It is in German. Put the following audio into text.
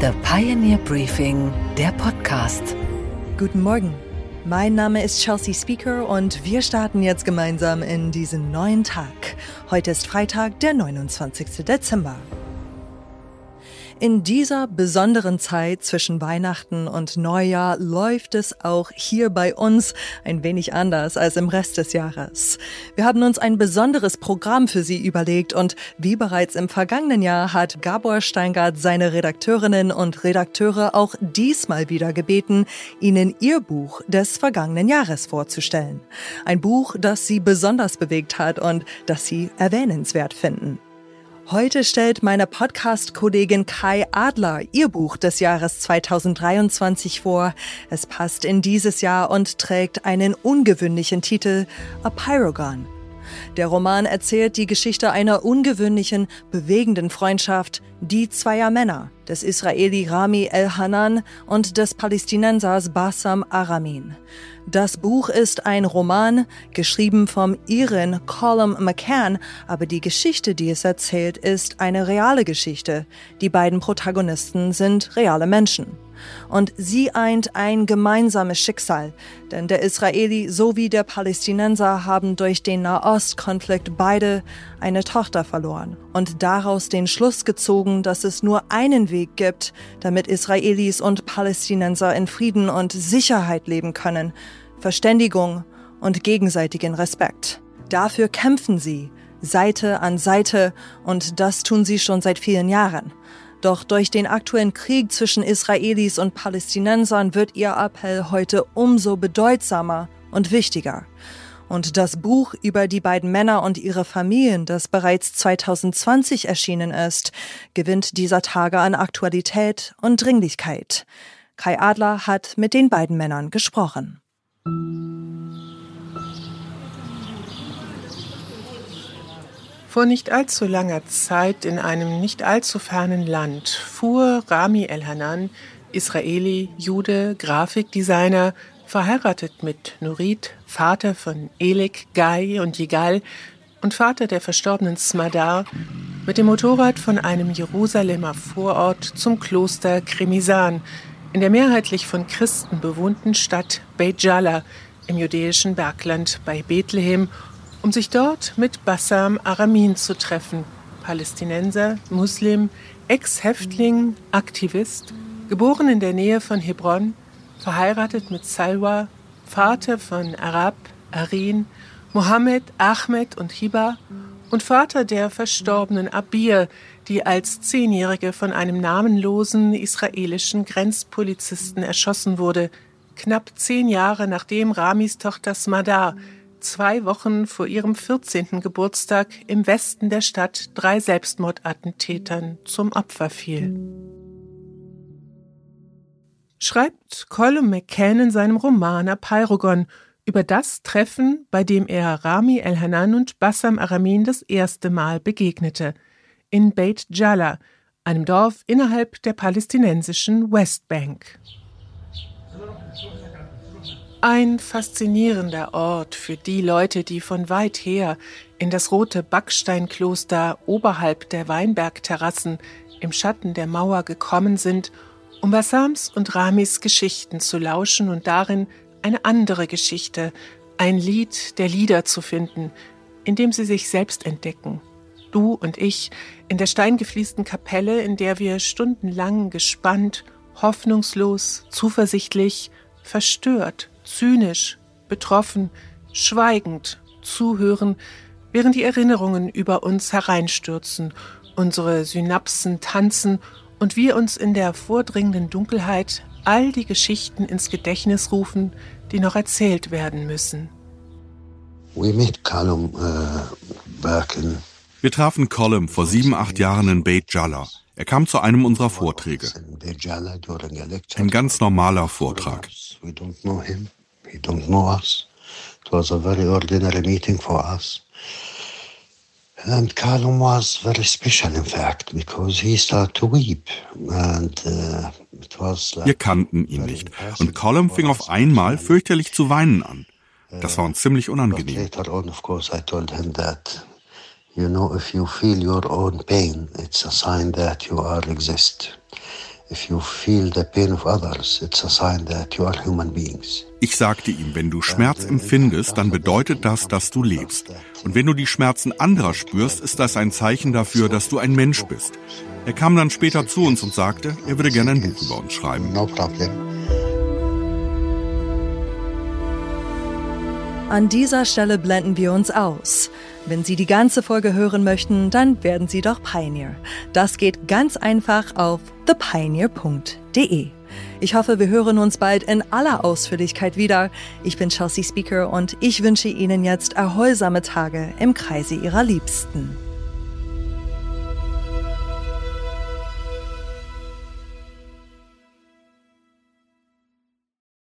The Pioneer Briefing, der Podcast. Guten Morgen. Mein Name ist Chelsea Speaker und wir starten jetzt gemeinsam in diesen neuen Tag. Heute ist Freitag, der 29. Dezember. In dieser besonderen Zeit zwischen Weihnachten und Neujahr läuft es auch hier bei uns ein wenig anders als im Rest des Jahres. Wir haben uns ein besonderes Programm für Sie überlegt und wie bereits im vergangenen Jahr hat Gabor Steingart seine Redakteurinnen und Redakteure auch diesmal wieder gebeten, Ihnen Ihr Buch des vergangenen Jahres vorzustellen. Ein Buch, das Sie besonders bewegt hat und das Sie erwähnenswert finden. Heute stellt meine Podcast-Kollegin Kai Adler ihr Buch des Jahres 2023 vor. Es passt in dieses Jahr und trägt einen ungewöhnlichen Titel A Pyrogon. Der Roman erzählt die Geschichte einer ungewöhnlichen, bewegenden Freundschaft, die zweier Männer, des Israeli Rami El-Hanan und des Palästinensers Bassam Aramin. Das Buch ist ein Roman, geschrieben vom Iren Colum McCann, aber die Geschichte, die es erzählt, ist eine reale Geschichte. Die beiden Protagonisten sind reale Menschen. Und sie eint ein gemeinsames Schicksal, denn der Israeli sowie der Palästinenser haben durch den Nahostkonflikt beide eine Tochter verloren und daraus den Schluss gezogen, dass es nur einen Weg gibt, damit Israelis und Palästinenser in Frieden und Sicherheit leben können, Verständigung und gegenseitigen Respekt. Dafür kämpfen sie, Seite an Seite, und das tun sie schon seit vielen Jahren. Doch durch den aktuellen Krieg zwischen Israelis und Palästinensern wird ihr Appell heute umso bedeutsamer und wichtiger. Und das Buch über die beiden Männer und ihre Familien, das bereits 2020 erschienen ist, gewinnt dieser Tage an Aktualität und Dringlichkeit. Kai Adler hat mit den beiden Männern gesprochen. Vor nicht allzu langer Zeit in einem nicht allzu fernen Land fuhr Rami El-Hanan, Israeli, Jude, Grafikdesigner, verheiratet mit Nurit, Vater von Elik, Gai und Yigal und Vater der verstorbenen Smadar, mit dem Motorrad von einem Jerusalemer Vorort zum Kloster Kremisan, in der mehrheitlich von Christen bewohnten Stadt Beit Jala im jüdischen Bergland bei Bethlehem, um sich dort mit Bassam Aramin zu treffen, Palästinenser, Muslim, Ex-Häftling, Aktivist, geboren in der Nähe von Hebron, verheiratet mit Salwa, Vater von Arab, Arin, Mohammed, Ahmed und Hiba und Vater der verstorbenen Abir, die als Zehnjährige von einem namenlosen israelischen Grenzpolizisten erschossen wurde, knapp zehn Jahre nachdem Ramis Tochter Smadar zwei Wochen vor ihrem 14. Geburtstag im Westen der Stadt drei Selbstmordattentätern zum Opfer fiel. Schreibt Colin McCann in seinem Roman Apeirogon über das Treffen, bei dem er Rami El-Hanan und Bassam Aramin das erste Mal begegnete, in Beit Jala, einem Dorf innerhalb der palästinensischen Westbank. Ein faszinierender Ort für die Leute, die von weit her in das rote Backsteinkloster oberhalb der Weinbergterrassen im Schatten der Mauer gekommen sind, um Bassams und Ramis Geschichten zu lauschen und darin eine andere Geschichte, ein Lied der Lieder zu finden, in dem sie sich selbst entdecken. Du und ich in der steingefließten Kapelle, in der wir stundenlang gespannt, hoffnungslos, zuversichtlich, verstört, zynisch, betroffen, schweigend zuhören, während die Erinnerungen über uns hereinstürzen, unsere Synapsen tanzen und wir uns in der vordringenden Dunkelheit all die Geschichten ins Gedächtnis rufen, die noch erzählt werden müssen. Wir trafen Colum vor sieben, acht Jahren in Beit Jala. Er kam zu einem unserer Vorträge. Ein ganz normaler Vortrag. It was a very ordinary meeting for us. And Callum was very special, in fact, because he started to weep. And uh, it was like Wir kannten ihn nicht. Und Callum fing auf einmal fürchterlich zu weinen an. Das war uns ziemlich unangenehm. later on, of course, I told him that, you know, if you feel your own pain, it's a sign that you are exist. Ich sagte ihm, wenn du Schmerz empfindest, dann bedeutet das, dass du lebst. Und wenn du die Schmerzen anderer spürst, ist das ein Zeichen dafür, dass du ein Mensch bist. Er kam dann später zu uns und sagte, er würde gerne ein Buch über uns schreiben. No problem. An dieser Stelle blenden wir uns aus. Wenn Sie die ganze Folge hören möchten, dann werden Sie doch Pioneer. Das geht ganz einfach auf thepioneer.de. Ich hoffe, wir hören uns bald in aller Ausführlichkeit wieder. Ich bin Chelsea Speaker und ich wünsche Ihnen jetzt erholsame Tage im Kreise Ihrer Liebsten.